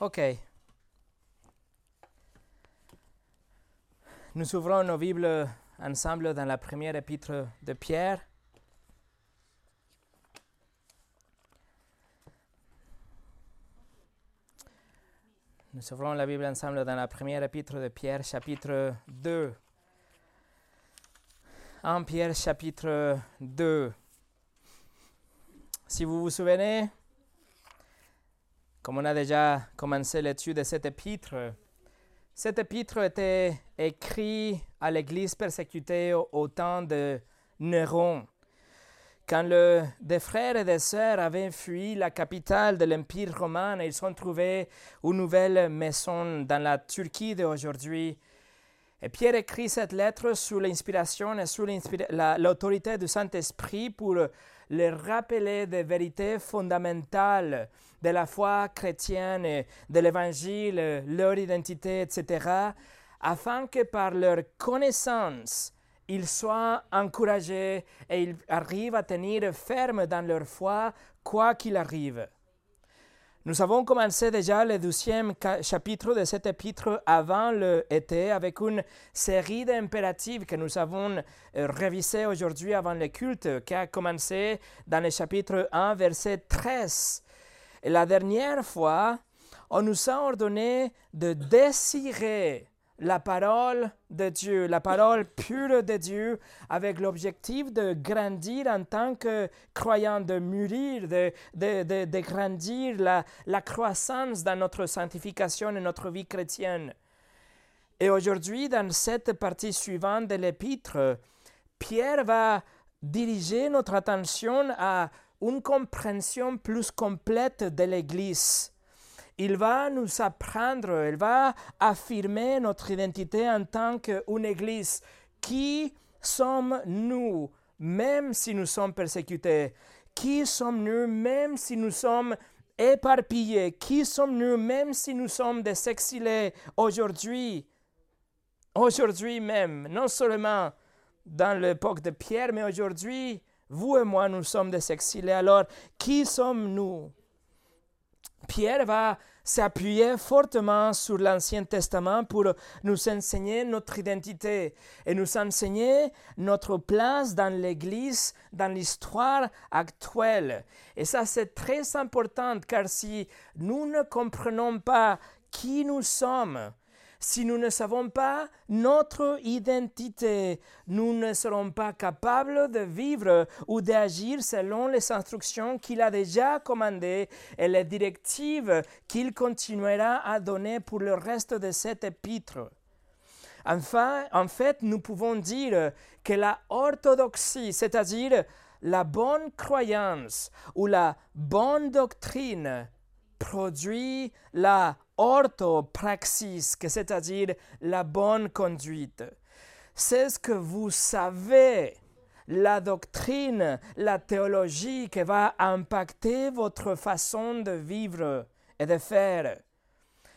OK. Nous ouvrons nos Bibles ensemble dans la première épître de Pierre. Nous ouvrons la Bible ensemble dans la première épître de Pierre, chapitre 2. En Pierre, chapitre 2. Si vous vous souvenez, comme on a déjà commencé l'étude de cette épître, cette épître était écrite à l'Église persécutée au, temps de Néron. Quand des frères et des sœurs avaient fui la capitale de l'Empire romain, ils ont trouvé une nouvelle maison dans la Turquie d'aujourd'hui. Et Pierre écrit cette lettre sous l'inspiration et sous l'autorité du Saint-Esprit pour leur rappeler des vérités fondamentales de la foi chrétienne, de l'Évangile, leur identité, etc., afin que par leur connaissance, ils soient encouragés et ils arrivent à tenir ferme dans leur foi, quoi qu'il arrive. Nous avons commencé déjà le douzième chapitre de cet épître avant l'été avec une série d'impératifs que nous avons révisé aujourd'hui avant le culte, qui a commencé dans le chapitre 1, verset 13. Et la dernière fois, on nous a ordonné de désirer la parole de Dieu, la parole pure de Dieu, avec l'objectif de grandir en tant que croyant, de mûrir, de, de, de, grandir la, la croissance dans notre sanctification et notre vie chrétienne. Et aujourd'hui, dans cette partie suivante de l'épître, Pierre va diriger notre attention à une compréhension plus complète de l'Église il va nous apprendre, il va affirmer notre identité en tant qu'une Église. Qui sommes-nous, même si nous sommes persécutés? Qui sommes-nous, même si nous sommes éparpillés? Qui sommes-nous, même si nous sommes des exilés aujourd'hui? Aujourd'hui même, non seulement dans l'époque de Pierre, mais aujourd'hui, vous et moi, nous sommes des exilés. Alors, qui sommes-nous? Pierre va s'appuyer fortement sur l'Ancien Testament pour nous enseigner notre identité et nous enseigner notre place dans l'Église, dans l'histoire actuelle. Et ça, c'est très important car si nous ne comprenons pas qui nous sommes, si nous ne savons pas notre identité, nous ne serons pas capables de vivre ou d'agir selon les instructions qu'il a déjà commandées et les directives qu'il continuera à donner pour le reste de cet épître. Enfin, en fait, nous pouvons dire que la orthodoxie, c'est-à-dire la bonne croyance ou la bonne doctrine, produit la orthopraxis, c'est-à-dire la bonne conduite. C'est ce que vous savez, la doctrine, la théologie qui va impacter votre façon de vivre et de faire.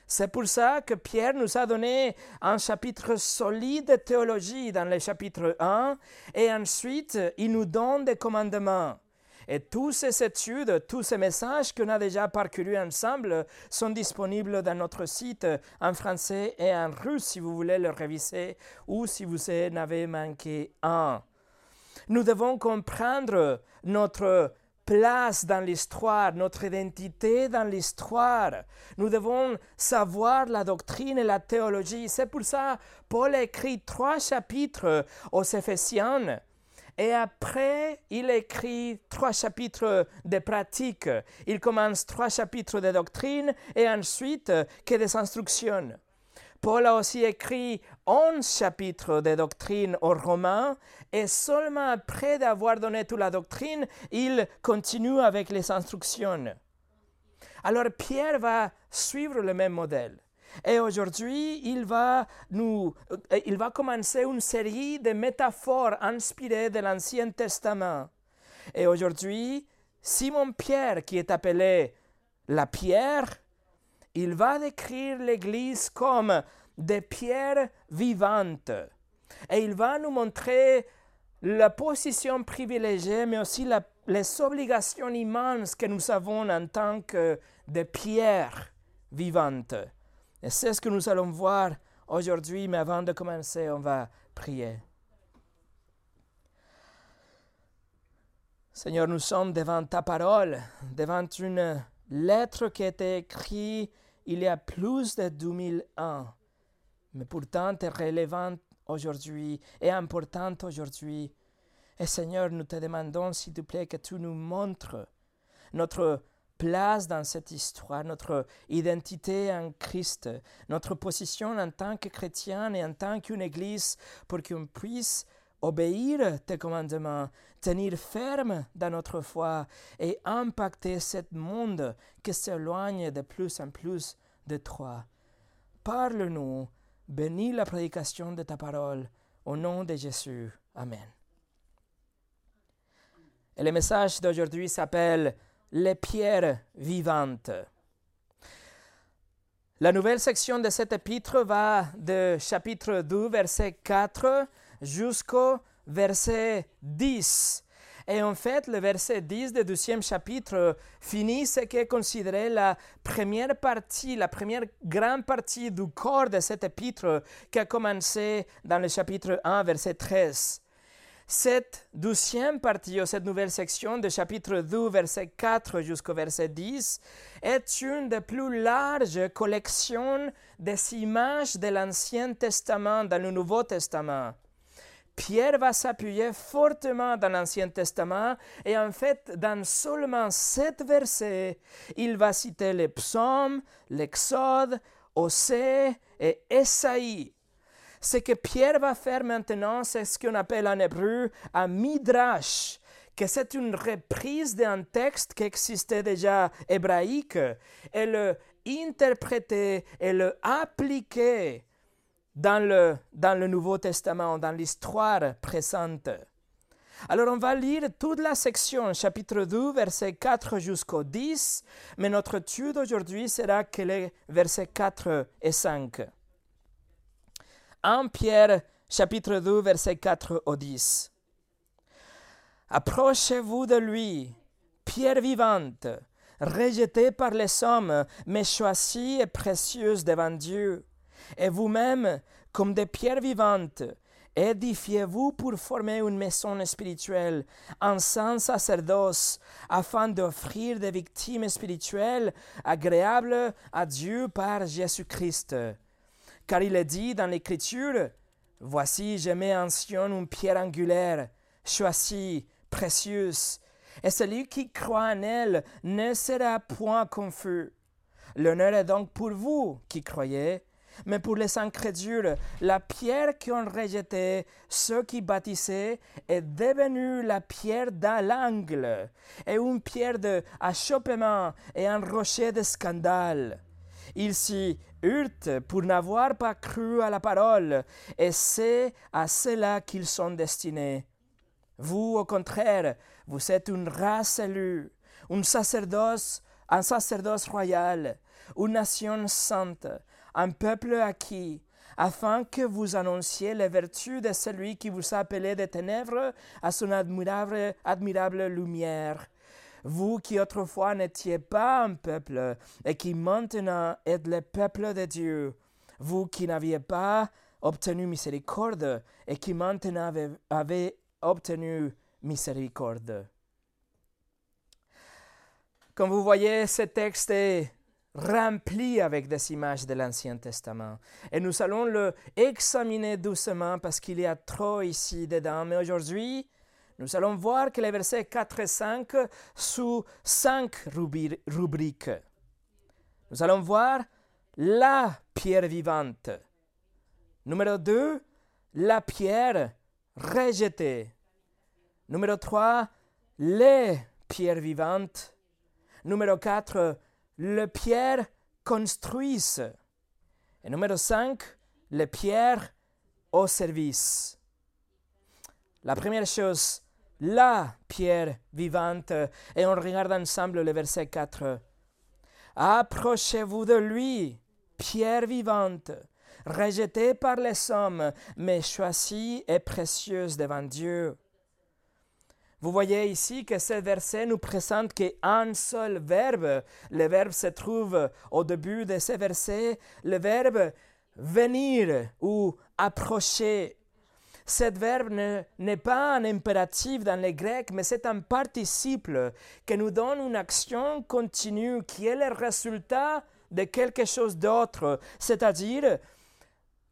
C'est pour ça que Pierre nous a donné un chapitre solide de théologie dans le chapitre 1 et ensuite il nous donne des commandements. Et toutes ces études, tous ces messages qu'on a déjà parcourus ensemble sont disponibles dans notre site en français et en russe si vous voulez le réviser ou si vous en avez manqué un. Nous devons comprendre notre place dans l'histoire, notre identité dans l'histoire. Nous devons savoir la doctrine et la théologie. C'est pour ça Paul écrit trois chapitres aux Éphésiens et après, il écrit trois chapitres de pratique. Il commence trois chapitres de doctrine et ensuite que des instructions. Paul a aussi écrit onze chapitres de doctrine aux Romains et seulement après d'avoir donné toute la doctrine, il continue avec les instructions. Alors Pierre va suivre le même modèle. Et aujourd'hui, il va nous, euh, il va commencer une série de métaphores inspirées de l'Ancien Testament. Et aujourd'hui, Simon Pierre, qui est appelé la pierre, il va décrire l'Église comme des pierres vivantes. Et il va nous montrer la position privilégiée, mais aussi les obligations immenses que nous avons en tant que des pierres vivante. Et c'est ce que nous allons voir aujourd'hui, mais avant de commencer, on va prier. Seigneur, nous sommes devant ta parole, devant une lettre qui a été écrite il y a plus de 2000 ans, mais pourtant est relevante aujourd'hui et importante aujourd'hui. Et Seigneur, nous te demandons, s'il te plaît, que tu nous montres notre place dans cette histoire, notre identité en Christ, notre position en tant que chrétien et en tant qu'une Église, pour qu'on puisse obéir tes commandements, tenir ferme dans notre foi et impacter ce monde qui s'éloigne de plus en plus de toi. Parle-nous, bénis la prédication de ta parole, au nom de Jésus. Amen. Et le message d'aujourd'hui s'appelle Les pierres vivantes. La nouvelle section de cet épître va de chapitre 2, verset 4 jusqu'au verset 10. Et en fait, le verset 10 du deuxième chapitre finit ce qui est considéré la première partie, la première grande partie du corps de cet épître qui a commencé dans le chapitre 1, verset 13. Cette deuxième partie, ou cette nouvelle section de chapitre 2, verset 4 jusqu'au verset 10, est une des plus larges collections des images de l'Ancien Testament dans le Nouveau Testament. Pierre va s'appuyer fortement dans l'Ancien Testament et en fait, dans seulement sept versets, il va citer les psaumes, l'Exode, Osée et Esaïe. Ce que Pierre va faire maintenant, c'est ce qu'on appelle en hébreu un midrash, que c'est une reprise d'un texte qui existait déjà hébraïque, et le interpréter et le appliquer dans le, dans le Nouveau Testament, dans l'histoire présente. Alors on va lire toute la section, chapitre 2, verset 4 jusqu'au 10, mais notre étude aujourd'hui sera que les versets 4 et 5. 1 Pierre, chapitre 2, verset 4 au 10. Approchez-vous de lui, pierre vivante, rejetée par les hommes, mais choisie et précieuse devant Dieu et vous-même, comme des pierres vivantes, édifiez-vous pour former une maison spirituelle, un saint sacerdoce, afin d'offrir des victimes spirituelles agréables à Dieu par Jésus-Christ. Car il est dit dans l'Écriture, Voici, je mets en Sion une pierre angulaire, choisie, précieuse, et celui qui croit en elle ne sera point confus. L'honneur est donc pour vous qui croyez, mais pour les incrédules, la pierre ont rejeté ceux qui bâtissaient est devenue la pierre dans l'angle, et une pierre d'achoppement et un rocher de scandale. Ils s'y hurtent pour n'avoir pas cru à la parole, et c'est à cela qu'ils sont destinés. Vous, au contraire, vous êtes une race élue, un sacerdoce, un sacerdoce royal, une nation sainte, un peuple acquis, afin que vous annonciez les vertus de celui qui vous a appelé des ténèbres à son admirable, admirable lumière. Vous qui autrefois n'étiez pas un peuple et qui maintenant êtes le peuple de Dieu, vous qui n'aviez pas obtenu miséricorde et qui maintenant avez, obtenu miséricorde. Comme vous voyez, ce texte est rempli avec des images de l'Ancien Testament. Et nous allons le examiner doucement parce qu'il y a trop ici dedans. Mais aujourd'hui, nous allons voir que les versets 4 et 5 sous cinq rubriques. Nous allons voir la pierre vivante. Numéro 2, la pierre rejetée. Numéro 3, les pierres vivantes. Numéro 4, le pierre construisent. Et numéro 5, les pierres au service. La première chose, la pierre vivante. Et on regarde ensemble le verset 4. Approchez-vous de lui, pierre vivante, rejetée par les hommes, mais choisie et précieuse devant Dieu. Vous voyez ici que ce verset nous présente qu'un seul verbe. Le verbe se trouve au début de ce verset, le verbe venir ou approcher. Ce verbe n'est pas un impératif dans le grec, mais c'est un participe qui nous donne une action continue qui est le résultat de quelque chose d'autre, c'est-à-dire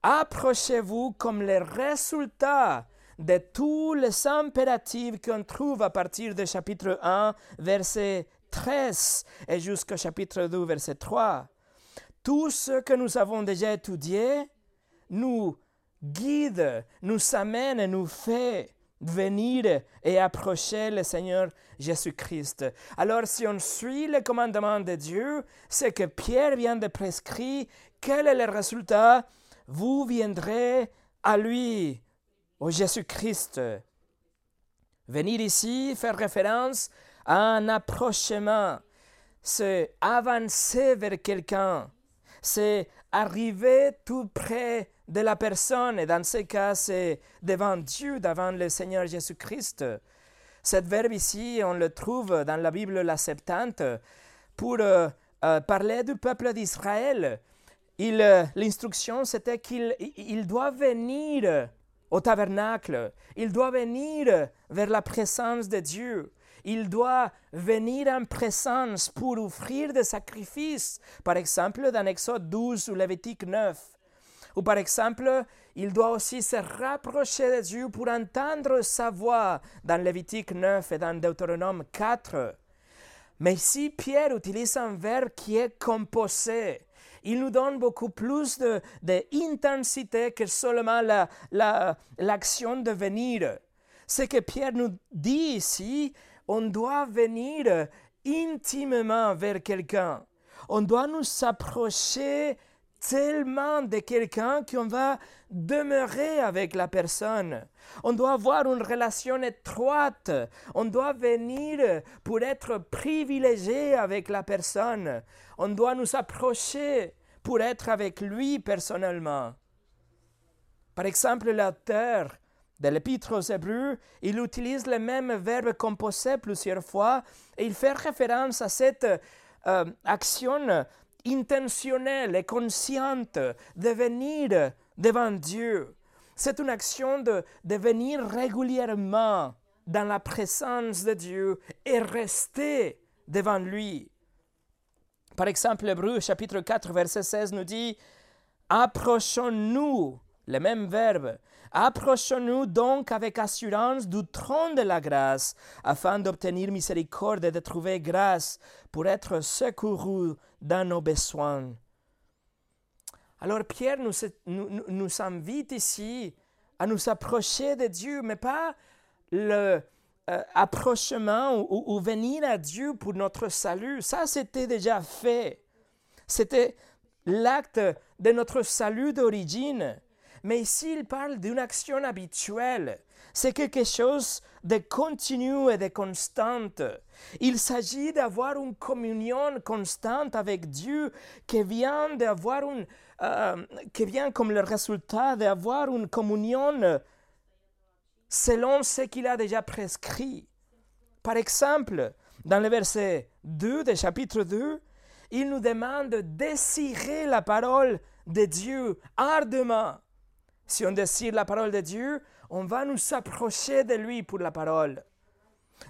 approchez-vous comme le résultat de tous les impératifs qu'on trouve à partir du chapitre 1, verset 13 et jusqu'au chapitre 2, verset 3. Tout ce que nous avons déjà étudié nous guide, nous amène et nous fait venir et approcher le Seigneur Jésus-Christ. Alors si on suit le commandement de Dieu, ce que Pierre vient de prescrire, quel est le résultat? Vous viendrez à lui au Jésus-Christ. Venir ici faire référence à un approchement, c'est avancer vers quelqu'un, c'est arriver tout près de la personne, et dans ce cas, c'est devant Dieu, devant le Seigneur Jésus-Christ. Cet verbe ici, on le trouve dans la Bible, la Septante, pour euh, euh, parler du peuple d'Israël. Euh, l'instruction, c'était qu'il il doit venir au tabernacle. Il doit venir vers la présence de Dieu. Il doit venir en présence pour offrir des sacrifices, par exemple dans Exode 12 ou Lévitique 9. Ou par exemple, il doit aussi se rapprocher de Dieu pour entendre sa voix dans Lévitique 9 et dans Deutéronome 4. Mais ici, Pierre utilise un verbe qui est composé il nous donne beaucoup plus d'intensité que seulement l'action la, de venir. Ce que Pierre nous dit ici, on doit venir intimement vers quelqu'un. On doit nous approcher tellement de quelqu'un qu'on va demeurer avec la personne. On doit avoir une relation étroite. On doit venir pour être privilégié avec la personne. On doit nous approcher pour être avec lui personnellement. Par exemple, l'auteur de l'Épître aux Hébreux, il utilise le même verbe composé plusieurs fois et il fait référence à cette euh, action intentionnelle et consciente de venir devant Dieu. C'est une action de, venir régulièrement dans la présence de Dieu et rester devant lui. Par exemple, Hébreu chapitre 4, verset 16 nous dit Approchons-nous, le même verbe, approchons-nous donc avec assurance du trône de la grâce, afin d'obtenir miséricorde et de trouver grâce pour être secouru dans nos besoins. Alors Pierre nous, nous, invite ici à nous approcher de Dieu, mais pas le euh, ou, venir à Dieu pour notre salut. Ça, c'était déjà fait. C'était l'acte de notre salut d'origine. Mais ici, il parle d'une action habituelle. C'est quelque chose de continu et de constante. Il s'agit d'avoir une communion constante avec Dieu qui vient d'avoir une, euh, vient comme le résultat d'avoir une communion selon ce qu'il a déjà prescrit. Par exemple, dans le verset 2 du chapitre 2, il nous demande de désirer la parole de Dieu ardemment. Si on désire la parole de Dieu, on va nous approcher de lui pour la parole.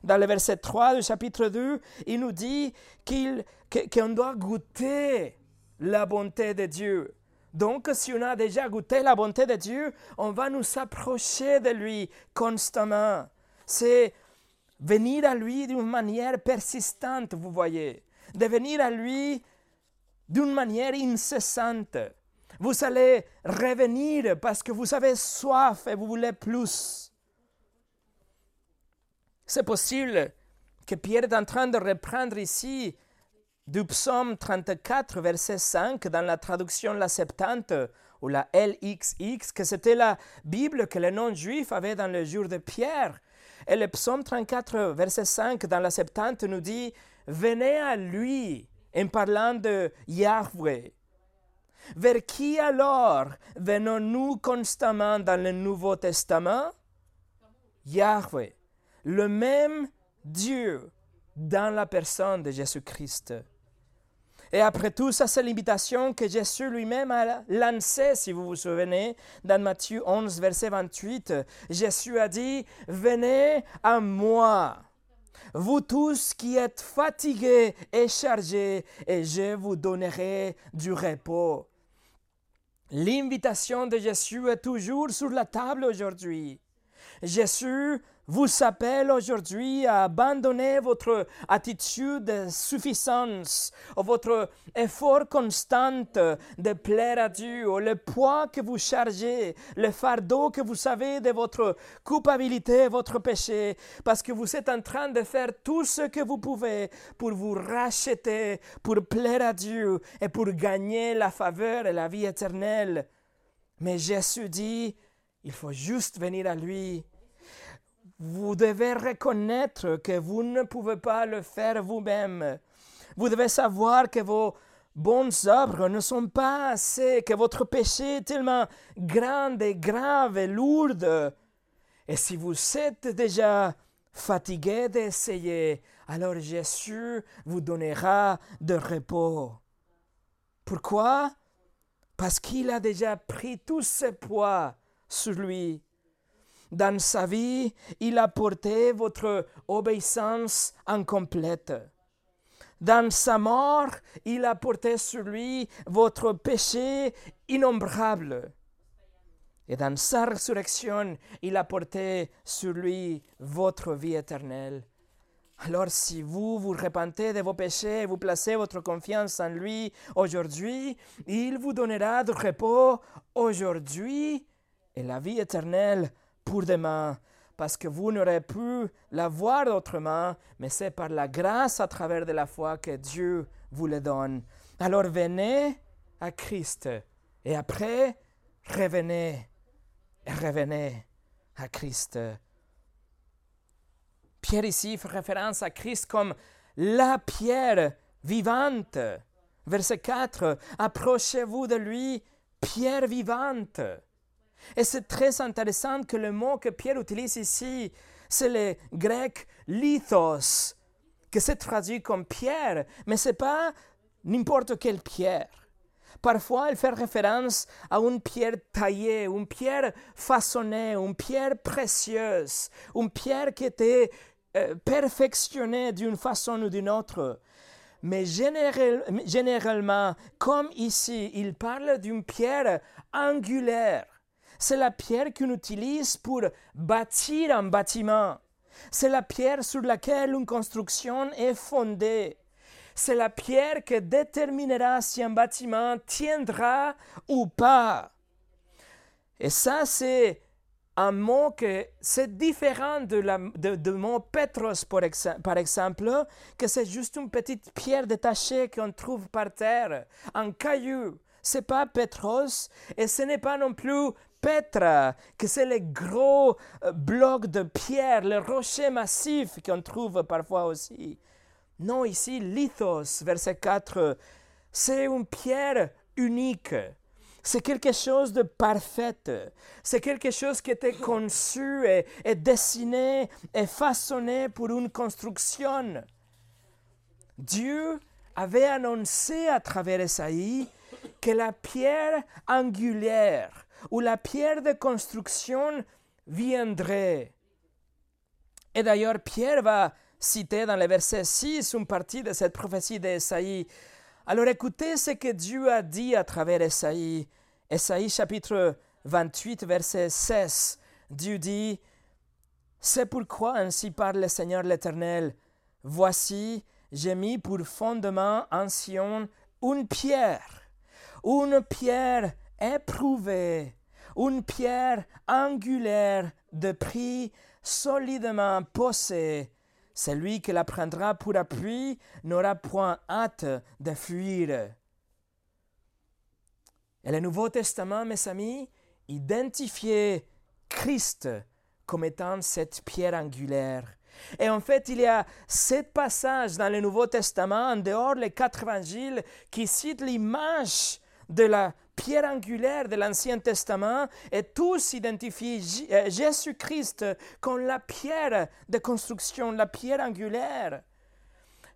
Dans le verset 3 du chapitre 2, il nous dit qu'on doit goûter la bonté de Dieu. Donc, si on a déjà goûté la bonté de Dieu, on va nous approcher de lui constamment. C'est venir à lui d'une manière persistante, vous voyez. De venir à lui d'une manière incessante. Vous allez revenir parce que vous avez soif et vous voulez plus. C'est possible que Pierre est en train de reprendre ici du psaume 34, verset 5, dans la traduction La Septante ou la LXX, que c'était la Bible que les non-juifs avaient dans le jour de Pierre. Et le psaume 34, verset 5, dans la Septante, nous dit Venez à lui en parlant de Yahweh. Vers qui alors venons-nous constamment dans le Nouveau Testament? Yahweh. le même Dieu dans la personne de Jésus-Christ. Et après tout, ça c'est l'invitation que Jésus lui-même a lancée, si vous vous souvenez, dans Matthieu 11, verset 28. Jésus a dit, venez à moi, vous tous qui êtes fatigués et chargés, et je vous donnerai du repos. L'invitation de Jésus est toujours sur la table aujourd'hui. Jésus vous appelle aujourd'hui à abandonner votre attitude de suffisance, votre effort constant de plaire à Dieu, le poids que vous chargez, le fardeau que vous savez de votre culpabilité, votre péché, parce que vous êtes en train de faire tout ce que vous pouvez pour vous racheter, pour plaire à Dieu et pour gagner la faveur et la vie éternelle. Mais Jésus dit, il faut juste venir à lui vous devez reconnaître que vous ne pouvez pas le faire vous-même. Vous devez savoir que vos bonnes œuvres ne sont pas assez, que votre péché est tellement grand et grave et lourd. Et si vous êtes déjà fatigué d'essayer, alors Jésus vous donnera de repos. Pourquoi? Parce qu'il a déjà pris tous ses poids sur lui. Dans sa vie, il a porté votre obéissance incomplète. Dans sa mort, il a porté sur lui votre péché innombrable. Et dans sa résurrection, il a porté sur lui votre vie éternelle. Alors si vous vous repentez de vos péchés et vous placez votre confiance en lui aujourd'hui, il vous donnera du repos aujourd'hui et la vie éternelle pour demain, parce que vous n'aurez pu la voir autrement, mais c'est par la grâce à travers de la foi que Dieu vous le donne. Alors venez à Christ et après revenez et revenez à Christ. Pierre ici fait référence à Christ comme la pierre vivante. Verset 4, approchez-vous de lui, pierre vivante. Et c'est très intéressant que le mot que Pierre utilise ici, c'est le grec lithos, que c'est traduit comme pierre, mais ce n'est pas n'importe quelle pierre. Parfois, elle fait référence à une pierre taillée, une pierre façonnée, une pierre précieuse, une pierre qui était euh, perfectionnée d'une façon ou d'une autre. Mais généralement, comme ici, il parle d'une pierre angulaire c'est la pierre qu'on utilise pour bâtir un bâtiment. C'est la pierre sur laquelle une construction est fondée. C'est la pierre qui déterminera si un bâtiment tiendra ou pas. Et ça, c'est un mot que c'est différent de, la, de, mot Petros, par exemple, que c'est juste une petite pierre détachée qu'on trouve par terre, un caillou. C'est pas Petros et ce n'est pas non plus Petra, que c'est les gros euh, blocs de pierre, les rochers massifs qu'on trouve parfois aussi. Non, ici, lithos, verset 4, c'est une pierre unique. C'est quelque chose de parfait. C'est quelque chose qui était conçu et, et, dessiné et façonné pour une construction. Dieu avait annoncé à travers Esaïe que la pierre angulaire où la pierre de construction viendrait. Et d'ailleurs, Pierre va citer dans le verset 6 une partie de cette prophétie d'Esaïe. Alors écoutez ce que Dieu a dit à travers Esaïe. Esaïe chapitre 28, verset 16. Dieu dit, C'est pourquoi ainsi parle le Seigneur l'Éternel. Voici, j'ai mis pour fondement en Sion une pierre, une pierre éprouvée, une pierre angulaire de prix solidement posée. Celui qui la prendra pour appui n'aura point hâte de fuir. Et le Nouveau Testament, mes amis, identifiait Christ comme étant cette pierre angulaire. Et en fait, il y a sept passages dans le Nouveau Testament, en dehors les quatre évangiles, qui citent l'image de la pierre angulaire de l'Ancien Testament et tous identifient euh, Jésus-Christ comme la pierre de construction, la pierre angulaire.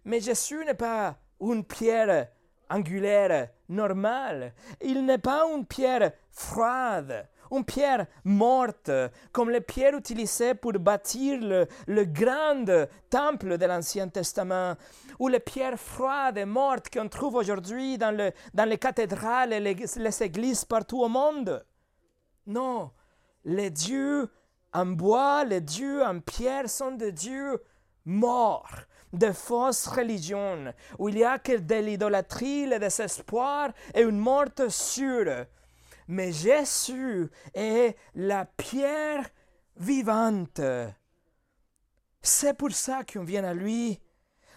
Mais Jésus n'est pas une pierre angulaire normale. Il n'est pas une pierre froide, une pierre morte, comme les pierres utilisées pour bâtir le, grand temple de l'Ancien Testament, ou les pierres froides et mortes qu'on trouve aujourd'hui dans, le, dans les cathédrales et les, églises partout au monde. Non, les dieux en bois, les dieux en pierre sont des dieux morts, de fausses religions, où il y a que de l'idolâtrie, le désespoir et une mort sûre. Mais Jésus est la pierre vivante. C'est pour ça qu'on vient à lui,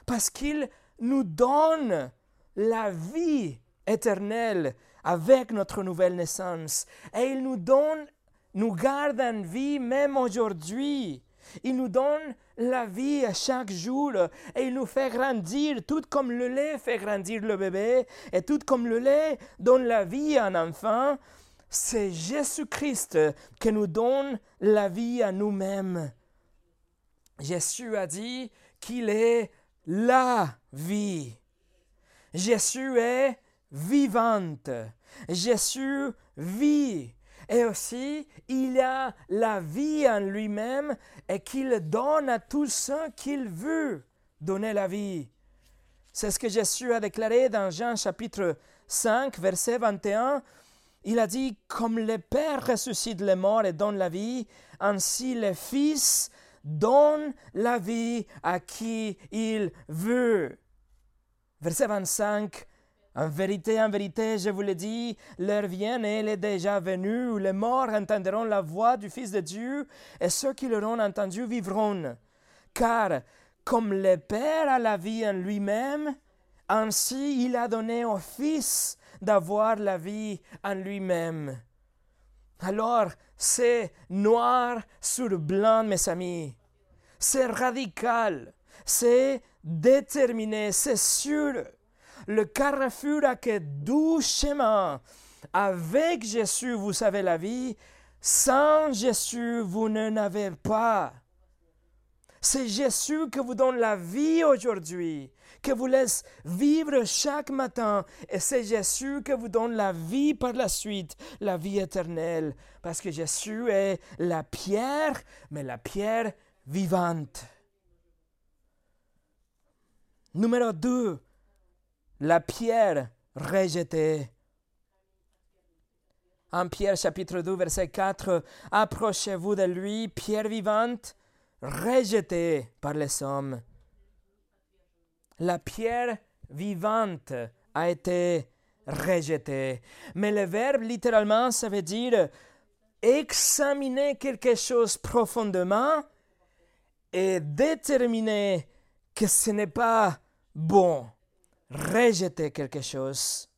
parce qu'il nous donne la vie éternelle avec notre nouvelle naissance. Et il nous donne, nous garde en vie même aujourd'hui. Il nous donne la vie à chaque jour et il nous fait grandir, tout comme le lait fait grandir le bébé et tout comme le lait donne la vie à un enfant. C'est Jésus-Christ qui nous donne la vie à nous-mêmes. Jésus a dit qu'il est la vie. Jésus est vivante. Jésus vit. Et aussi, il a la vie en lui-même et qu'il donne à tous ceux qu'il veut donner la vie. C'est ce que Jésus a déclaré dans Jean chapitre 5, verset 21. Il a dit, comme le Père ressuscite les morts et donne la vie, ainsi le Fils donne la vie à qui il veut. Verset 25, en vérité, en vérité, je vous le dis, l'heure vient et elle est déjà venue où les morts entendront la voix du Fils de Dieu et ceux qui l'auront entendu vivront. Car comme le Père a la vie en lui-même, ainsi il a donné au Fils d'avoir la vie en lui-même. Alors, c'est noir sur blanc, mes amis. C'est radical, c'est déterminé, c'est sûr le carrefour a que doux chemin. Avec Jésus, vous avez la vie. Sans Jésus, vous n'en avez pas. C'est Jésus qui vous donne la vie aujourd'hui, qui vous laisse vivre chaque matin. Et c'est Jésus qui vous donne la vie par la suite, la vie éternelle. Parce que Jésus est la pierre, mais la pierre vivante. Numéro 2, la pierre rejetée. En Pierre chapitre 2, verset 4, Approchez-vous de lui, pierre vivante, rejetée par les hommes. La pierre vivante a été rejetée. Mais le verbe littéralement, ça veut dire examiner quelque chose profondément et déterminer que ce n'est pas bon rejeter quelque chose.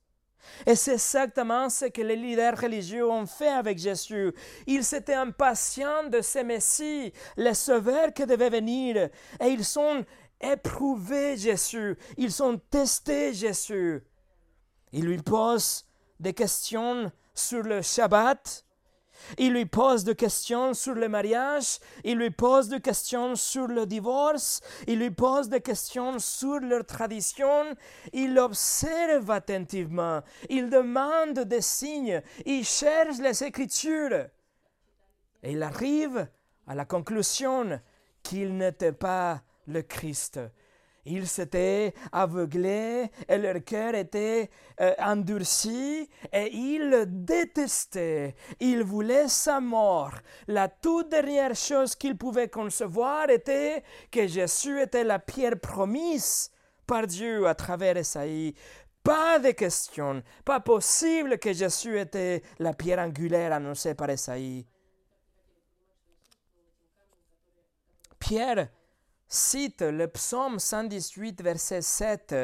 Et c'est exactement ce que les leaders religieux ont fait avec Jésus. Ils étaient impatients de ce Messie, le Sauveur qui devait venir. Et ils ont éprouvé Jésus. Ils ont testé Jésus. Ils lui posent des questions sur le Shabbat, il lui pose des questions sur le mariage, il lui pose des questions sur le divorce, il lui pose des questions sur leur tradition, il observe attentivement, il demande des signes, il cherche les Écritures. Et il arrive à la conclusion qu'il n'était pas le Christ, ils s'étaient aveuglés et leur cœur était euh, endurci et ils le détestaient. Ils voulaient sa mort. La toute dernière chose qu'ils pouvaient concevoir était que Jésus était la pierre promise par Dieu à travers Esaïe. Pas de question, pas possible que Jésus était la pierre angulaire annoncée par Esaïe. Pierre cite le psaume 118, verset 7.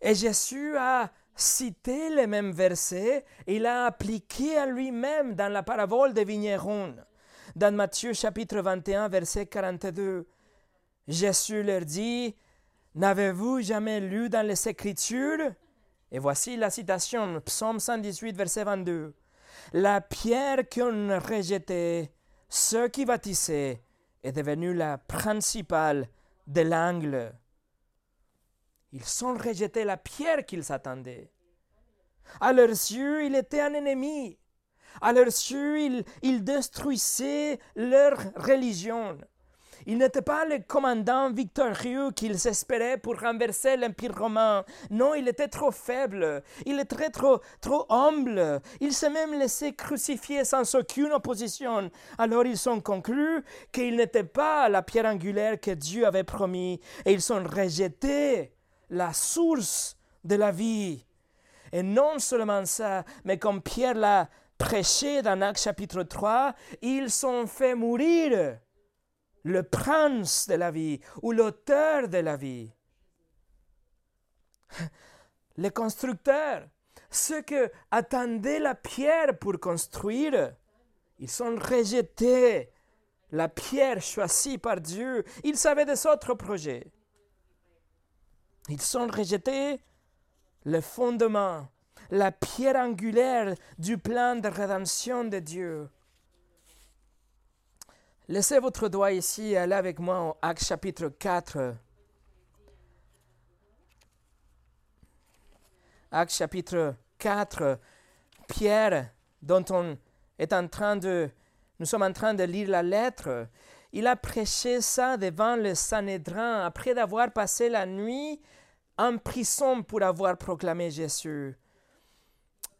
Et Jésus a cité les mêmes versets, il a appliqué à lui-même dans la parabole des vignerons. Dans Matthieu chapitre 21, verset 42, Jésus leur dit, N'avez-vous jamais lu dans les Écritures? Et voici la citation, Psaume 118, verset 22. La pierre qu'on rejetait, ceux qui bâtissaient, est devenue la principale de l'angle. Ils sont rejetés la pierre qu'ils attendaient. À leurs yeux, il était un ennemi. À leurs yeux, il, il détruisait leur religion. Il n'était pas le commandant victorieux qu'ils espéraient pour renverser l'Empire romain. Non, il était trop faible. Il était trop, trop humble. Il s'est même laissé crucifier sans aucune opposition. Alors ils ont conclu qu'il n'était pas la pierre angulaire que Dieu avait promis. Et ils ont rejeté la source de la vie. Et non seulement ça, mais comme Pierre l'a prêché dans Acte chapitre 3, ils sont fait mourir le prince de la vie ou l'auteur de la vie. Les constructeurs, ceux qui attendaient la pierre pour construire, ils sont rejetés. La pierre choisie par Dieu, ils savaient des autres projets. Ils sont rejetés le fondement, la pierre angulaire du plan de rédemption de Dieu. Laissez votre doigt ici et allez avec moi en Acte chapitre 4. Acte chapitre 4, Pierre, dont on est en train de, nous sommes en train de lire la lettre, il a prêché ça devant le Sanhédrin après avoir passé la nuit en prison pour avoir proclamé Jésus.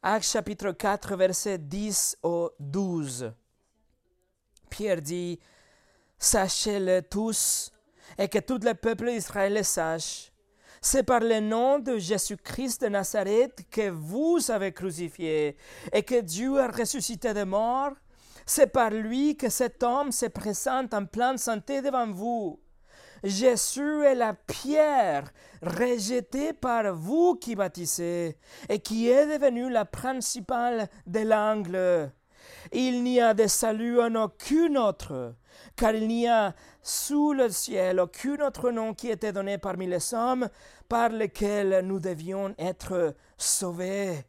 Acte chapitre 4, verset 10 au 12. Pierre dit, Sachez-le tous, et que tout le peuple d'Israël le sache. C'est par le nom de Jésus-Christ de Nazareth que vous avez crucifié et que Dieu a ressuscité de mort. C'est par lui que cet homme se présente en pleine santé devant vous. Jésus est la pierre rejetée par vous qui bâtissez et qui est devenue la principale de l'angle. Il n'y a de salut en aucun autre, car il n'y a sous le ciel aucun autre nom qui était donné parmi les hommes par lequel nous devions être sauvés.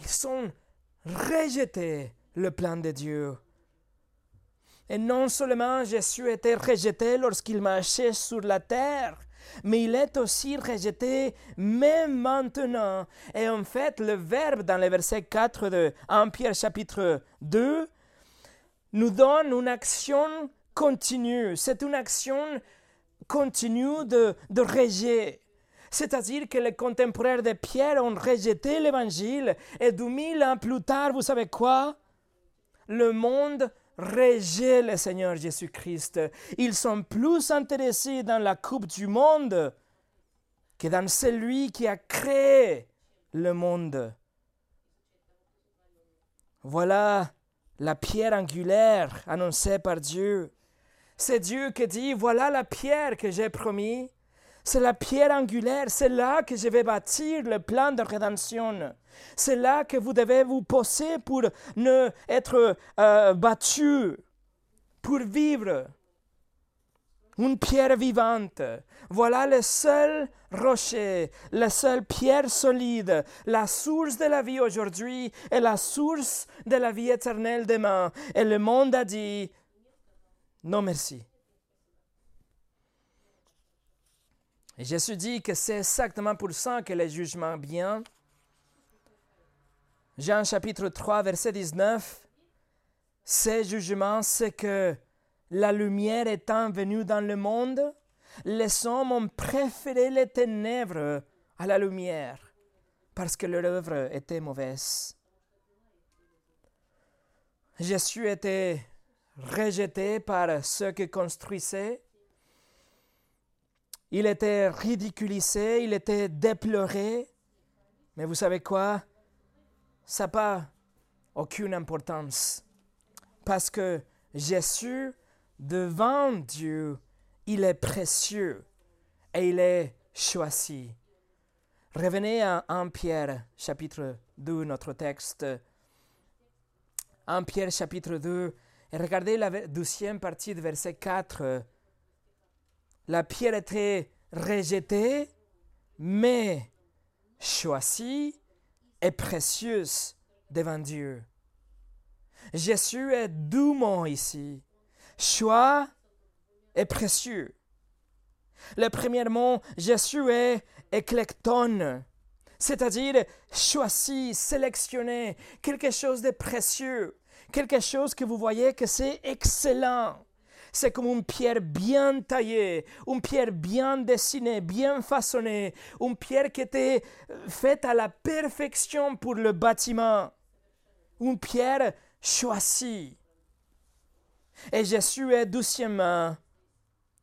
Ils sont rejetés le plan de Dieu. Et non seulement Jésus était rejeté lorsqu'il marchait sur la terre, mais il est aussi rejeté même maintenant. Et en fait, le verbe dans le verset 4 de 1 Pierre chapitre 2 nous donne une action continue. C'est une action continue de, de rejet. C'est-à-dire que les contemporains de Pierre ont rejeté l'évangile et 2000 ans plus tard, vous savez quoi? Le monde rejette le Seigneur Jésus-Christ. Ils sont plus intéressés dans la coupe du monde que dans celui qui a créé le monde. Voilà la pierre angulaire annoncée par Dieu. C'est Dieu qui dit, voilà la pierre que j'ai promis. C'est la pierre angulaire, c'est là que je vais bâtir le plan de rédemption. C'est là que vous devez vous poser pour ne être euh, battu, pour vivre. Une pierre vivante. Voilà le seul rocher, la seule pierre solide, la source de la vie aujourd'hui et la source de la vie éternelle demain. Et le monde a dit, non merci. Jésus dit que c'est exactement pour ça que le jugement vient. Jean chapitre 3, verset 19, ces jugements, c'est que la lumière étant venue dans le monde, les hommes ont préféré les ténèbres à la lumière parce que leur œuvre était mauvaise. Jésus était rejeté par ceux qui construisaient il était ridiculisé, il était déploré. Mais vous savez quoi? Ça n'a aucune importance. Parce que Jésus, devant Dieu, il est précieux et il est choisi. Revenez à 1 Pierre chapitre 2, notre texte. 1 Pierre chapitre 2, et regardez la deuxième partie de verset 4 la pierre était rejetée, mais choisi et précieuse devant Dieu. Jésus est doucement ici. Choix et précieux. Le premier mot, Jésus est éclectone, c'est-à-dire choisi, sélectionné, quelque chose de précieux, quelque chose que vous voyez que c'est excellent. C'est comme une pierre bien taillée, une pierre bien dessinée, bien façonnée, une pierre qui était faite à la perfection pour le bâtiment. Une pierre choisie. Et Jésus est doucement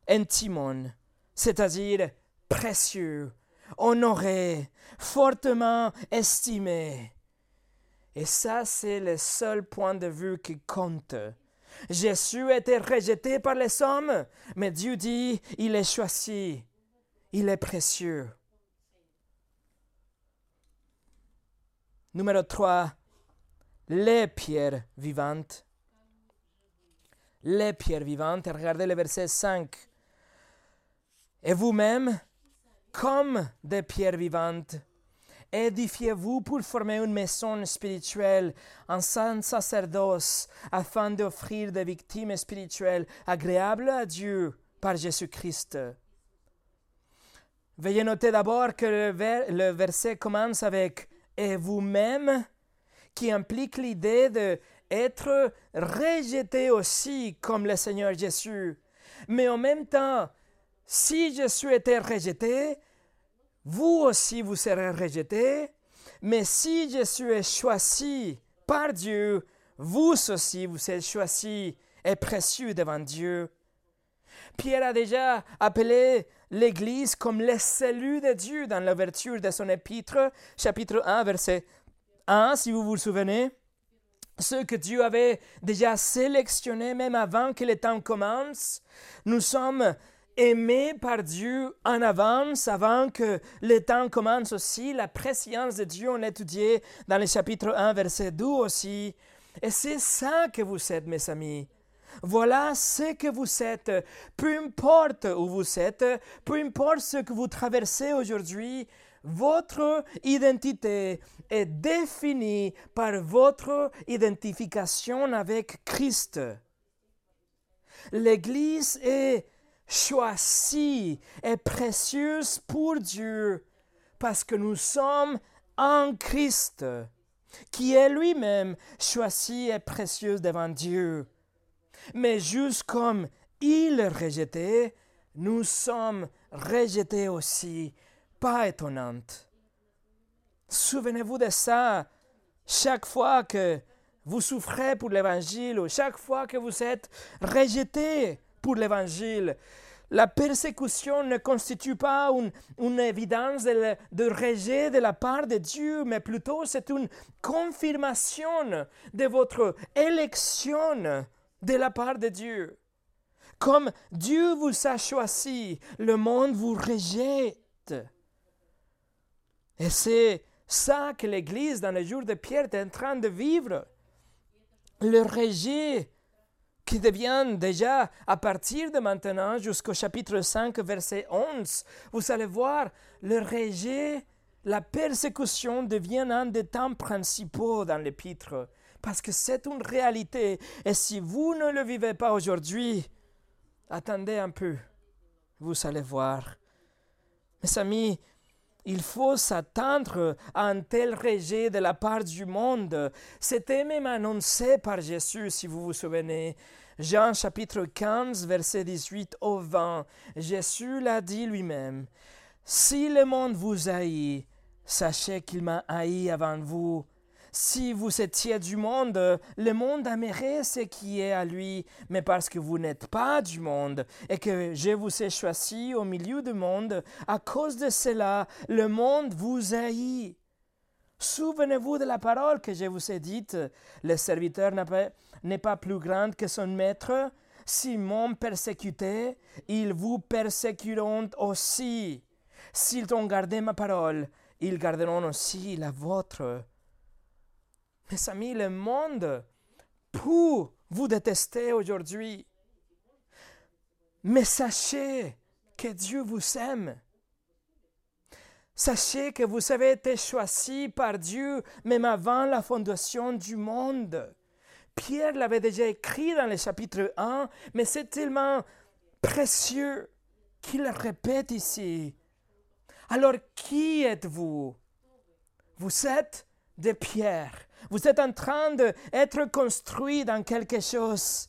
intimon, c'est-à-dire précieux, honoré, fortement estimé. Et ça, c'est le seul point de vue qui compte. Jésus était rejeté par les hommes, mais Dieu dit, il est choisi, il est précieux. Numéro 3, les pierres vivantes. Les pierres vivantes, regardez le verset 5. Et vous-même, comme des pierres vivantes, édifiez-vous pour former une maison spirituelle, un saint sacerdoce, afin d'offrir des victimes spirituelles agréables à Dieu par Jésus-Christ. Veuillez noter d'abord que le, le, verset commence avec Et vous-même, qui implique l'idée d'être rejeté aussi comme le Seigneur Jésus. Mais en même temps, si Jésus était rejeté, vous aussi vous serez rejeté. Mais si Jésus est choisi par Dieu, vous aussi vous êtes choisi et précieux devant Dieu. Pierre a déjà appelé l'Église comme les cellules de Dieu dans l'ouverture de son épître, chapitre 1, verset 1, si vous vous souvenez. Ceux que Dieu avait déjà sélectionnés même avant que le temps commence. Nous sommes aimé par Dieu en avance, avant que le temps commence aussi. La préscience de Dieu, on étudié dans le chapitre 1, verset 2 aussi. Et c'est ça que vous êtes, mes amis. Voilà ce que vous êtes. Peu importe où vous êtes, peu importe ce que vous traversez aujourd'hui, votre identité est définie par votre identification avec Christ. L'Église est choisie et précieuse pour Dieu parce que nous sommes en Christ, qui est lui-même choisi et précieux devant Dieu. Mais juste comme il est rejeté, nous sommes rejetés aussi. Pas étonnante. Souvenez-vous de ça chaque fois que vous souffrez pour l'Évangile ou chaque fois que vous êtes rejeté pour l'Évangile. La persécution ne constitue pas une, évidence de, de, rejet de la part de Dieu, mais plutôt c'est une confirmation de votre élection de la part de Dieu. Comme Dieu vous a choisi, le monde vous rejette. Et c'est ça que l'Église, dans le jour de Pierre, est en train de vivre. Le rejet qui devient déjà à partir de maintenant jusqu'au chapitre 5, verset 11, vous allez voir, le rejet, la persécution devient un des temps principaux dans l'épître, parce que c'est une réalité. Et si vous ne le vivez pas aujourd'hui, attendez un peu, vous allez voir. Mes amis, il faut s'attendre à un tel rejet de la part du monde. C'était même annoncé par Jésus, si vous vous souvenez. Jean chapitre 15, verset 18 au 20. Jésus l'a dit lui-même. Si le monde vous haït, sachez qu'il m'a haï avant vous. Si vous étiez du monde, le monde aimerait ce qui est à lui, mais parce que vous n'êtes pas du monde et que je vous ai choisi au milieu du monde, à cause de cela, le monde vous haït. Souvenez-vous de la parole que je vous ai dite. Le serviteur n'est pas plus grand que son maître. S'ils m'ont persécuté, ils vous persécuteront aussi. S'ils ont gardé ma parole, ils garderont aussi la vôtre. Mes amis, le monde peut vous détester aujourd'hui. Mais sachez que Dieu vous aime. Sachez que vous avez été choisis par Dieu même avant la fondation du monde. Pierre l'avait déjà écrit dans le chapitre 1, mais c'est tellement précieux qu'il le répète ici. Alors qui êtes-vous? Vous êtes des pierres. Vous êtes en train d'être construit dans quelque chose.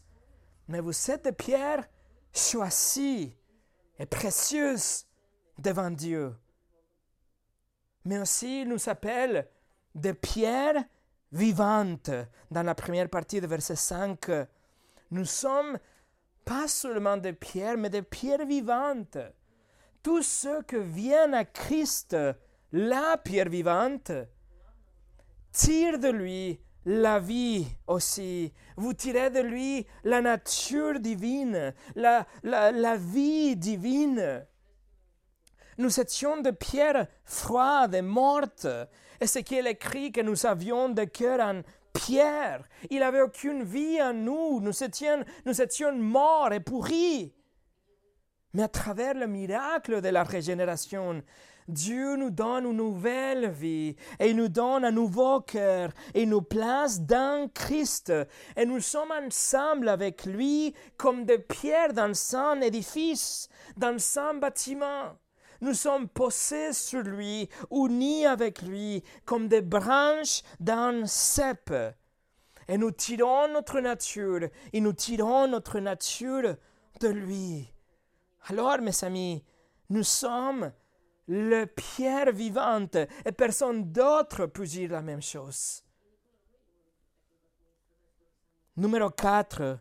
Mais vous êtes des pierres choisies et précieuses devant Dieu. Mais aussi, il nous appelle des pierres vivantes. Dans la première partie de verset 5, nous sommes pas seulement des pierres, mais des pierres vivantes. Tous ceux qui viennent à Christ, la pierre vivante, tirent de lui la vie aussi. Vous tirez de lui la nature divine, la, la, la vie divine. Nous étions de pierres froides et mortes. Et ce qu'il écrit que nous avions de cœur en pierre. Il n'avait aucune vie en nous. Nous étions, nous étions morts et pourris. Mais à travers le miracle de la régénération, Dieu nous donne une nouvelle vie et il nous donne un nouveau cœur et nous place dans Christ. Et nous sommes ensemble avec lui comme des pierres dans son édifice, dans son bâtiment. Nous sommes posés sur lui, unis avec lui, comme des branches d'un cep. Et nous tirons notre nature, et nous tirons notre nature de lui. Alors, mes amis, nous sommes le pierre vivante et personne d'autre peut dire la même chose. Numéro 4.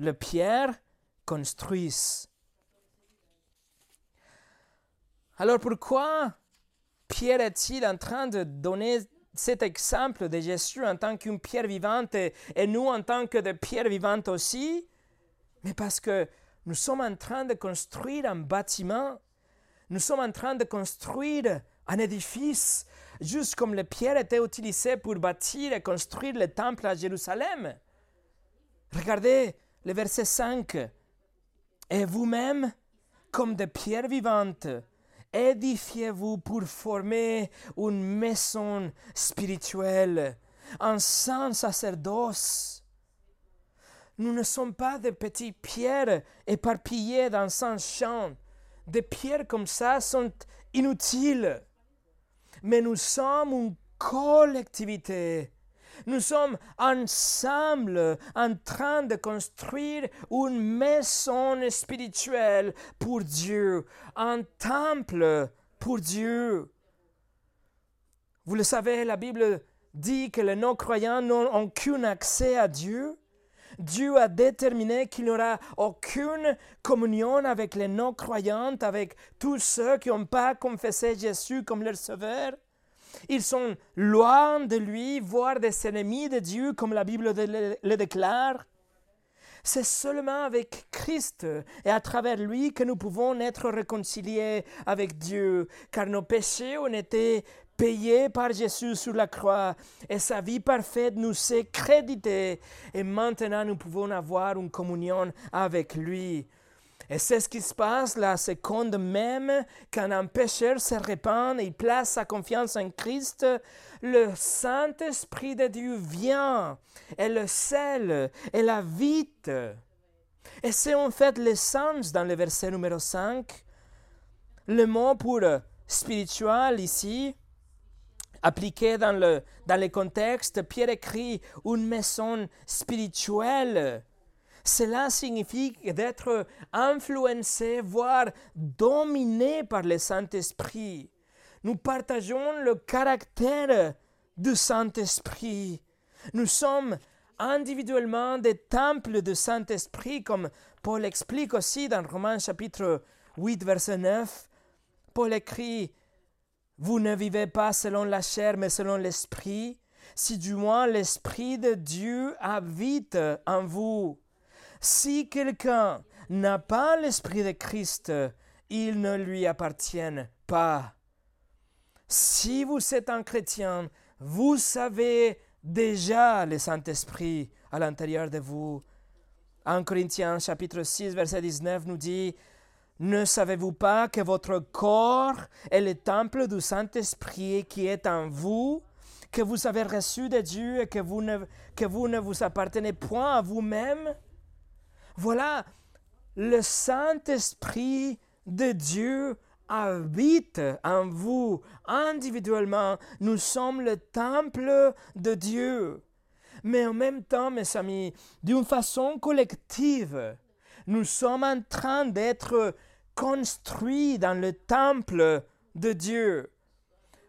Le pierre construise. Alors pourquoi Pierre est-il en train de donner cet exemple de Jésus en tant qu'une pierre vivante et, nous en tant que de pierres vivantes aussi? Mais parce que nous sommes en train de construire un bâtiment, nous sommes en train de construire un édifice, juste comme les pierres étaient utilisées pour bâtir et construire le temple à Jérusalem. Regardez le verset 5. Et vous-même, comme des pierres vivantes, édifiez-vous pour former une maison spirituelle, un saint sacerdoce. Nous ne sommes pas des petites pierres éparpillées dans un champ. Des pierres comme ça sont inutiles. Mais nous sommes une collectivité nous sommes ensemble en train de construire une maison spirituelle pour Dieu, un temple pour Dieu. Vous le savez, la Bible dit que les non-croyants n'ont aucun accès à Dieu. Dieu a déterminé qu'il n'y aura aucune communion avec les non-croyants, avec tous ceux qui n'ont pas confessé Jésus comme leur sauveur. Ils sont loin de lui, voire des ennemis de Dieu, comme la Bible le déclare. C'est seulement avec Christ et à travers lui que nous pouvons être réconciliés avec Dieu, car nos péchés ont été payés par Jésus sur la croix et sa vie parfaite nous est créditée et maintenant nous pouvons avoir une communion avec lui. Et c'est ce qui se passe la seconde même quand un pécheur se répand et place sa confiance en Christ, le Saint-Esprit de Dieu vient et le scelle et la. Et c'est en fait l'essence dans le verset numéro 5. Le mot pour spirituel ici, appliqué dans le, dans contexte, Pierre écrit une maison spirituelle cela signifie d'être influencé, voire dominé par le Saint-Esprit. Nous partageons le caractère du Saint-Esprit. Nous sommes individuellement des temples du Saint-Esprit, comme Paul explique aussi dans Romains chapitre 8, verset 9. Paul écrit, Vous ne vivez pas selon la chair, mais selon l'Esprit, si du moins l'Esprit de Dieu habite en vous. Si quelqu'un n'a pas l'Esprit de Christ, il ne lui appartient pas. Si vous êtes un chrétien, vous savez déjà le Saint-Esprit à l'intérieur de vous. 1 Corinthiens chapitre 6 verset 19 nous dit, Ne savez-vous pas que votre corps est le temple du Saint-Esprit qui est en vous, que vous avez reçu de Dieu et que vous ne, que vous, ne vous appartenez point à vous-même? Voilà, le Saint-Esprit de Dieu habite en vous individuellement. Nous sommes le temple de Dieu. Mais en même temps, mes amis, d'une façon collective, nous sommes en train d'être construits dans le temple de Dieu.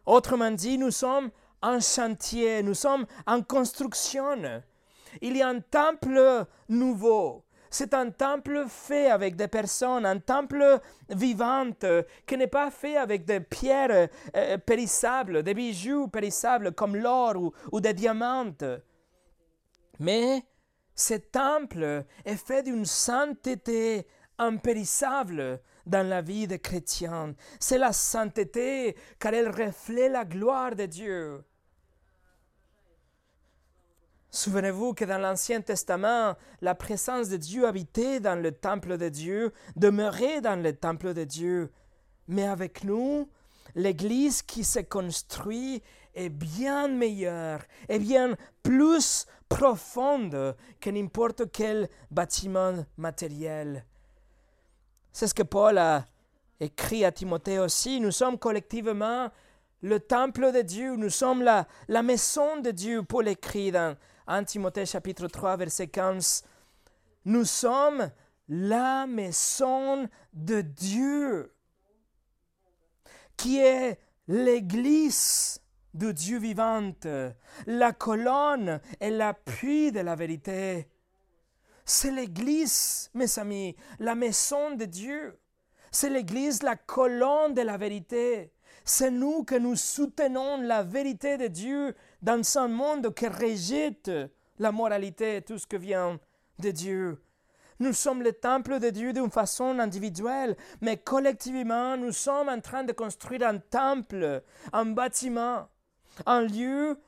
Autrement dit, nous sommes en chantier, nous sommes en construction. Il y a un temple nouveau. C'est un temple fait avec des personnes, un temple vivant qui n'est pas fait avec des pierres euh, périssables, des bijoux périssables comme l'or ou, ou des diamants. Mais ce temple est fait d'une sainteté impérissable dans la vie des chrétiens. C'est la sainteté car elle reflète la gloire de Dieu. Souvenez-vous que dans l'Ancien Testament, la présence de Dieu habitait dans le temple de Dieu, demeurait dans le temple de Dieu. Mais avec nous, l'Église qui se construit est bien meilleure, est bien plus profonde que n'importe quel bâtiment matériel. C'est ce que Paul a écrit à Timothée aussi. Nous sommes collectivement le temple de Dieu, nous sommes la, la maison de Dieu. Paul écrit dans 1 Timothée chapitre 3 verset 15. Nous sommes la maison de Dieu, qui est l'Église de Dieu vivante, la colonne et l'appui de la vérité. C'est l'Église, mes amis, la maison de Dieu. C'est l'Église, la colonne de la vérité. C'est nous que nous soutenons la vérité de Dieu dans un monde qui rejette la moralité et tout ce que vient de Dieu. Nous sommes le temple de Dieu d'une façon individuelle, mais collectivement, nous sommes en train de construire un temple, un bâtiment un lieu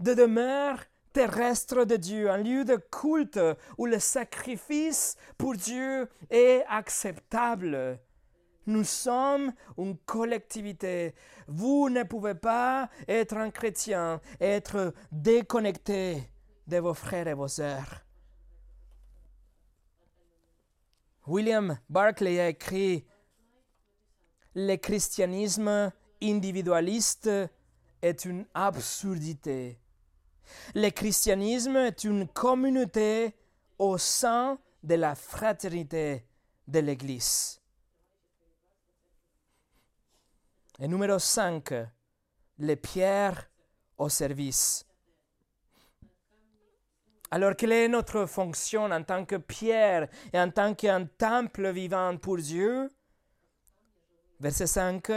de demeure terrestre de Dieu, un lieu de culte où le sacrifice pour Dieu est acceptable. Nous sommes une collectivité. Vous ne pouvez pas être un chrétien, être déconnecté de vos frères et vos sœurs. William Barclay a écrit Le christianisme individualiste est une absurdité. Le christianisme est une communauté au sein de la fraternité de l'Église. Et numéro 5, les pierres au service. Alors, quelle est notre fonction en tant que pierre et en tant qu'un temple vivant pour Dieu? Verset 5.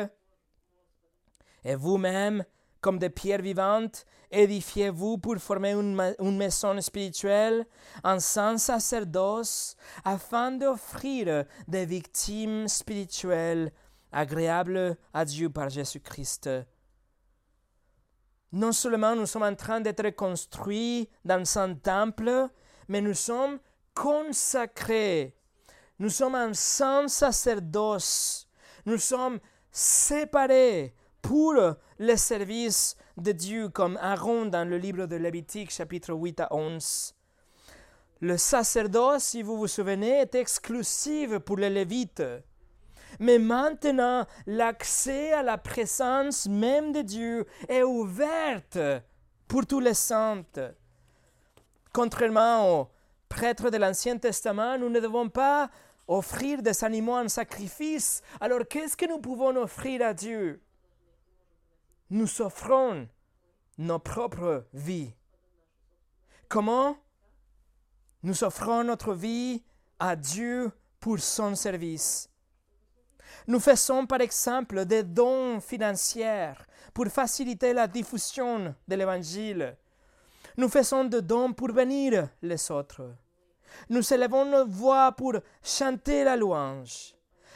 Et vous-même, comme des pierres vivantes, édifiez-vous pour former une, maison spirituelle, un saint sacerdoce, afin d'offrir des victimes spirituelles agréables à Dieu par Jésus-Christ. Non seulement nous sommes en train d'être construits dans un temple, mais nous sommes consacrés. Nous sommes un saint sacerdoce. Nous sommes séparés pour le service de Dieu, comme Aaron dans le livre de Lévitique, chapitre 8 à 11. Le sacerdoce, si vous vous souvenez, est exclusif pour les Lévites. Mais maintenant, l'accès à la présence même de Dieu est ouvert pour tous les saints. Contrairement aux prêtres de l'Ancien Testament, nous ne devons pas offrir des animaux en sacrifice. Alors qu'est-ce que nous pouvons offrir à Dieu? Nous offrons nos propres vies. Comment nous offrons notre vie à Dieu pour son service? Nous faisons par exemple des dons financiers pour faciliter la diffusion de l'Évangile. Nous faisons des dons pour bénir les autres. Nous élevons nos voix pour chanter la louange.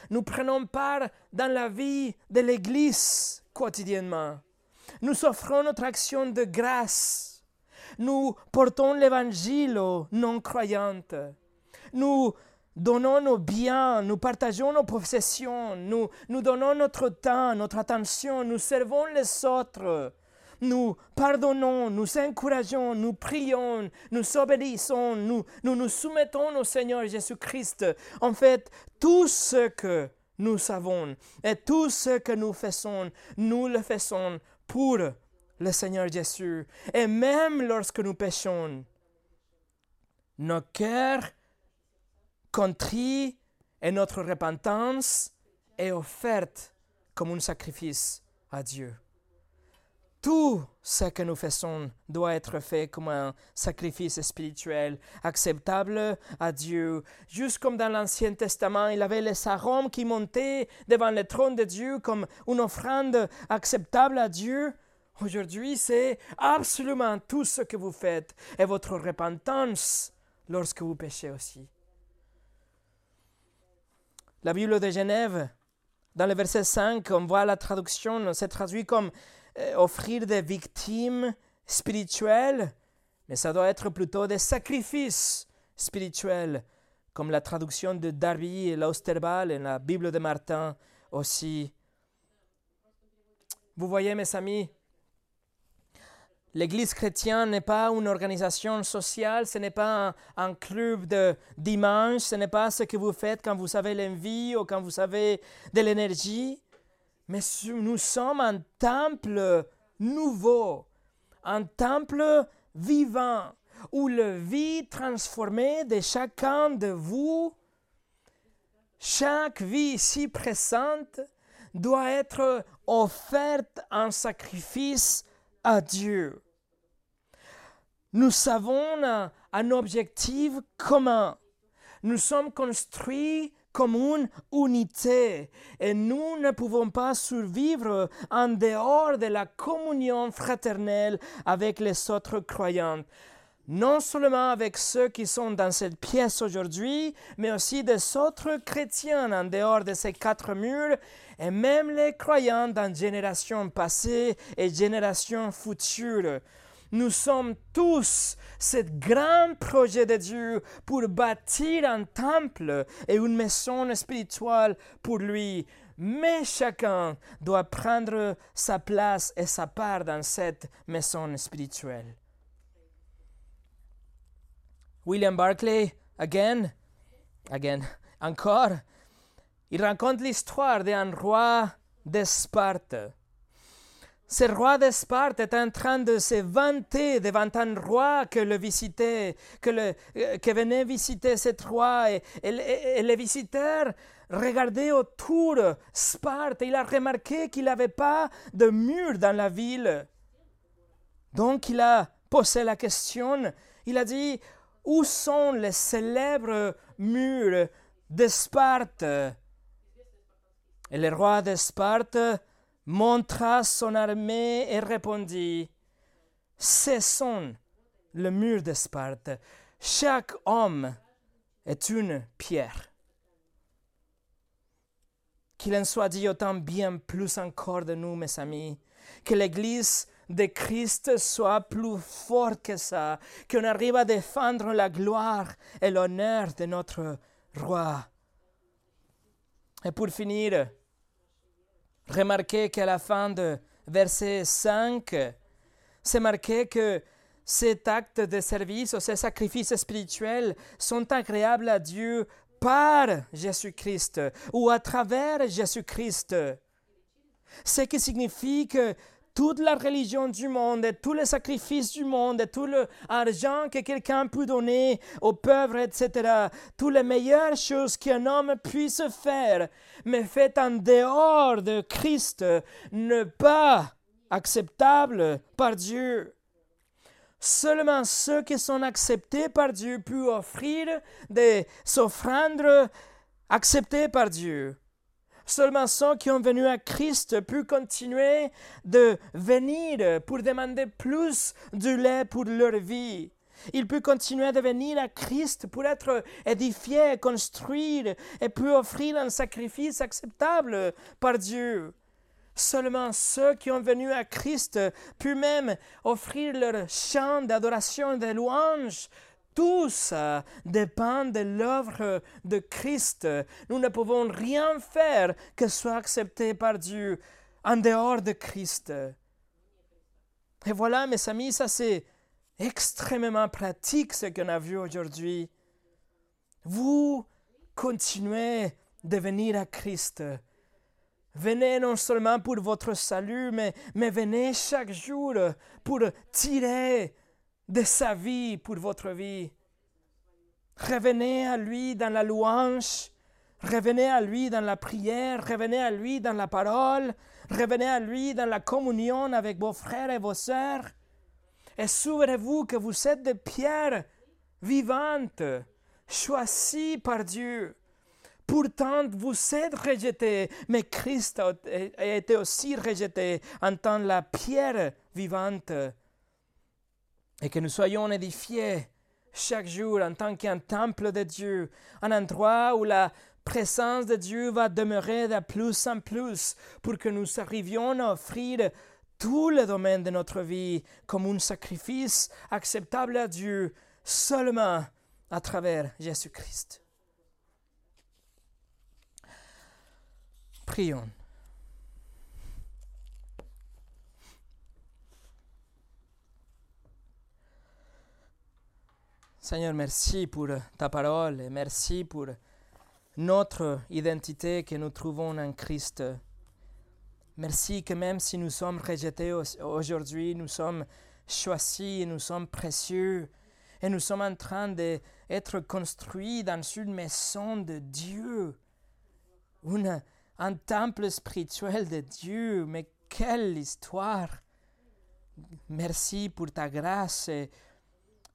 Nous prenons part dans la vie de l'Église quotidiennement. Nous offrons notre action de grâce. Nous portons l'évangile aux non-croyantes. Nous donnons nos biens, nous partageons nos possessions, nous, nous donnons notre temps, notre attention, nous servons les autres, nous pardonnons, nous encourageons, nous prions, nous obéissons, nous, nous nous soumettons au Seigneur Jésus-Christ. En fait, tout ce que nous savons et tout ce que nous faisons, nous le faisons pour le Seigneur Jésus. Et même lorsque nous péchons, nos cœurs contrits et notre repentance est offerte comme un sacrifice à Dieu. Tout ce que nous faisons doit être fait comme un sacrifice spirituel acceptable à Dieu. Juste comme dans l'Ancien Testament, il avait les arômes qui montaient devant le trône de Dieu comme une offrande acceptable à Dieu. Aujourd'hui, c'est absolument tout ce que vous faites et votre repentance lorsque vous péchez aussi. La Bible de Genève, dans le verset 5, on voit la traduction, c'est traduit comme offrir des victimes spirituelles, mais ça doit être plutôt des sacrifices spirituels, comme la traduction de Darby et l'Austerbal et la Bible de Martin aussi. Vous voyez, mes amis, L'Église chrétienne n'est pas une organisation sociale, ce n'est pas un, club de dimanche, ce n'est pas ce que vous faites quand vous avez l'envie ou quand vous avez de l'énergie, mais nous sommes un temple nouveau, un temple vivant, où la vie transformée de chacun de vous, chaque vie ici présente, doit être offerte en sacrifice à Dieu. Nous avons un, objectif commun. Nous sommes construits comme une unité et nous ne pouvons pas survivre en dehors de la communion fraternelle avec les autres croyants. Non seulement avec ceux qui sont dans cette pièce aujourd'hui, mais aussi des autres chrétiens en dehors de ces quatre murs et même les croyants dans générations passées et générations futures. Nous sommes tous ce grand projet de Dieu pour bâtir un temple et une maison spirituelle pour lui. Mais chacun doit prendre sa place et sa part dans cette maison spirituelle. William Barclay, again, again, encore, il raconte l'histoire d'un roi de Sparte. Ce roi de Sparte est en train de se vanter devant un roi que le visitait, que, euh, venait visiter ce roi. Et, et, les visiteurs regardaient autour Sparte. Il a remarqué qu'il n'avait pas de mur dans la ville. Donc il a posé la question. Il a dit, où sont les célèbres murs de Sparte et le roi de Sparte montra son armée et répondit Ce sont le mur de Sparte. Chaque homme est une pierre. Qu'il en soit dit autant bien plus encore de nous, mes amis, que l'Église de Christ soit plus forte que ça, qu'on arrive à défendre la gloire et l'honneur de notre roi. Et pour finir, Remarquez qu'à la fin de verset 5, c'est marqué que cet acte de service ou ces sacrifices spirituels sont agréables à Dieu par Jésus-Christ ou à travers Jésus-Christ. Ce qui signifie que toute la religion du monde, et tous les sacrifices du monde, et tout l'argent que quelqu'un peut donner aux pauvres, etc., toutes les meilleures choses qu'un homme puisse faire, mais faites en dehors de Christ, ne pas acceptable par Dieu. Seulement ceux qui sont acceptés par Dieu peuvent offrir des offrandes acceptées par Dieu. Seulement ceux qui ont venu à Christ peuvent continuer de venir pour demander plus du lait pour leur vie. Ils peuvent continuer de venir à Christ pour être édifiés, construire et pour offrir un sacrifice acceptable par Dieu. Seulement ceux qui ont venu à Christ peuvent même offrir leur chant d'adoration et de louange tous euh, dépendent de l'œuvre de Christ. Nous ne pouvons rien faire que soit accepté par Dieu en dehors de Christ. Et voilà, mes amis, ça c'est extrêmement pratique ce qu'on a vu aujourd'hui. Vous continuez de venir à Christ. Venez non seulement pour votre salut, mais venez chaque jour pour tirer de sa vie pour votre vie. Revenez à lui dans la louange, revenez à lui dans la prière, revenez à lui dans la parole, revenez à lui dans la communion avec vos frères et vos sœurs. Et souvenez-vous que vous êtes des pierres vivantes, choisies par Dieu. Pourtant, vous êtes rejetés, mais Christ a été aussi rejeté en tant la pierre vivante. Et que nous soyons édifiés chaque jour en tant qu'un temple de Dieu, un endroit où la présence de Dieu va demeurer de plus en plus pour que nous arrivions à offrir tous les domaines de notre vie comme un sacrifice acceptable à Dieu seulement à travers Jésus-Christ. Prions. Seigneur, merci pour ta parole et merci pour notre identité que nous trouvons en Christ. Merci que même si nous sommes rejetés aujourd'hui, nous sommes choisis, nous sommes précieux et nous sommes en train d'être construits dans une maison de Dieu, un temple spirituel de Dieu. Mais quelle histoire! Merci pour ta grâce et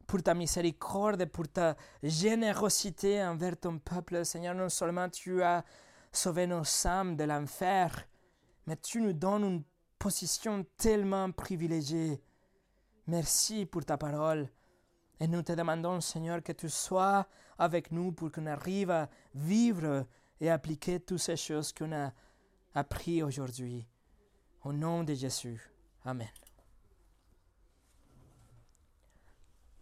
pour ta miséricorde, pour ta générosité envers ton peuple. Seigneur, non seulement tu as sauvé nos âmes de l'enfer, mais tu nous donnes une position tellement privilégiée. Merci pour ta parole. Et nous te demandons, Seigneur, que tu sois avec nous pour qu'on arrive à vivre et appliquer toutes ces choses qu'on a apprises aujourd'hui. Au nom de Jésus. Amen.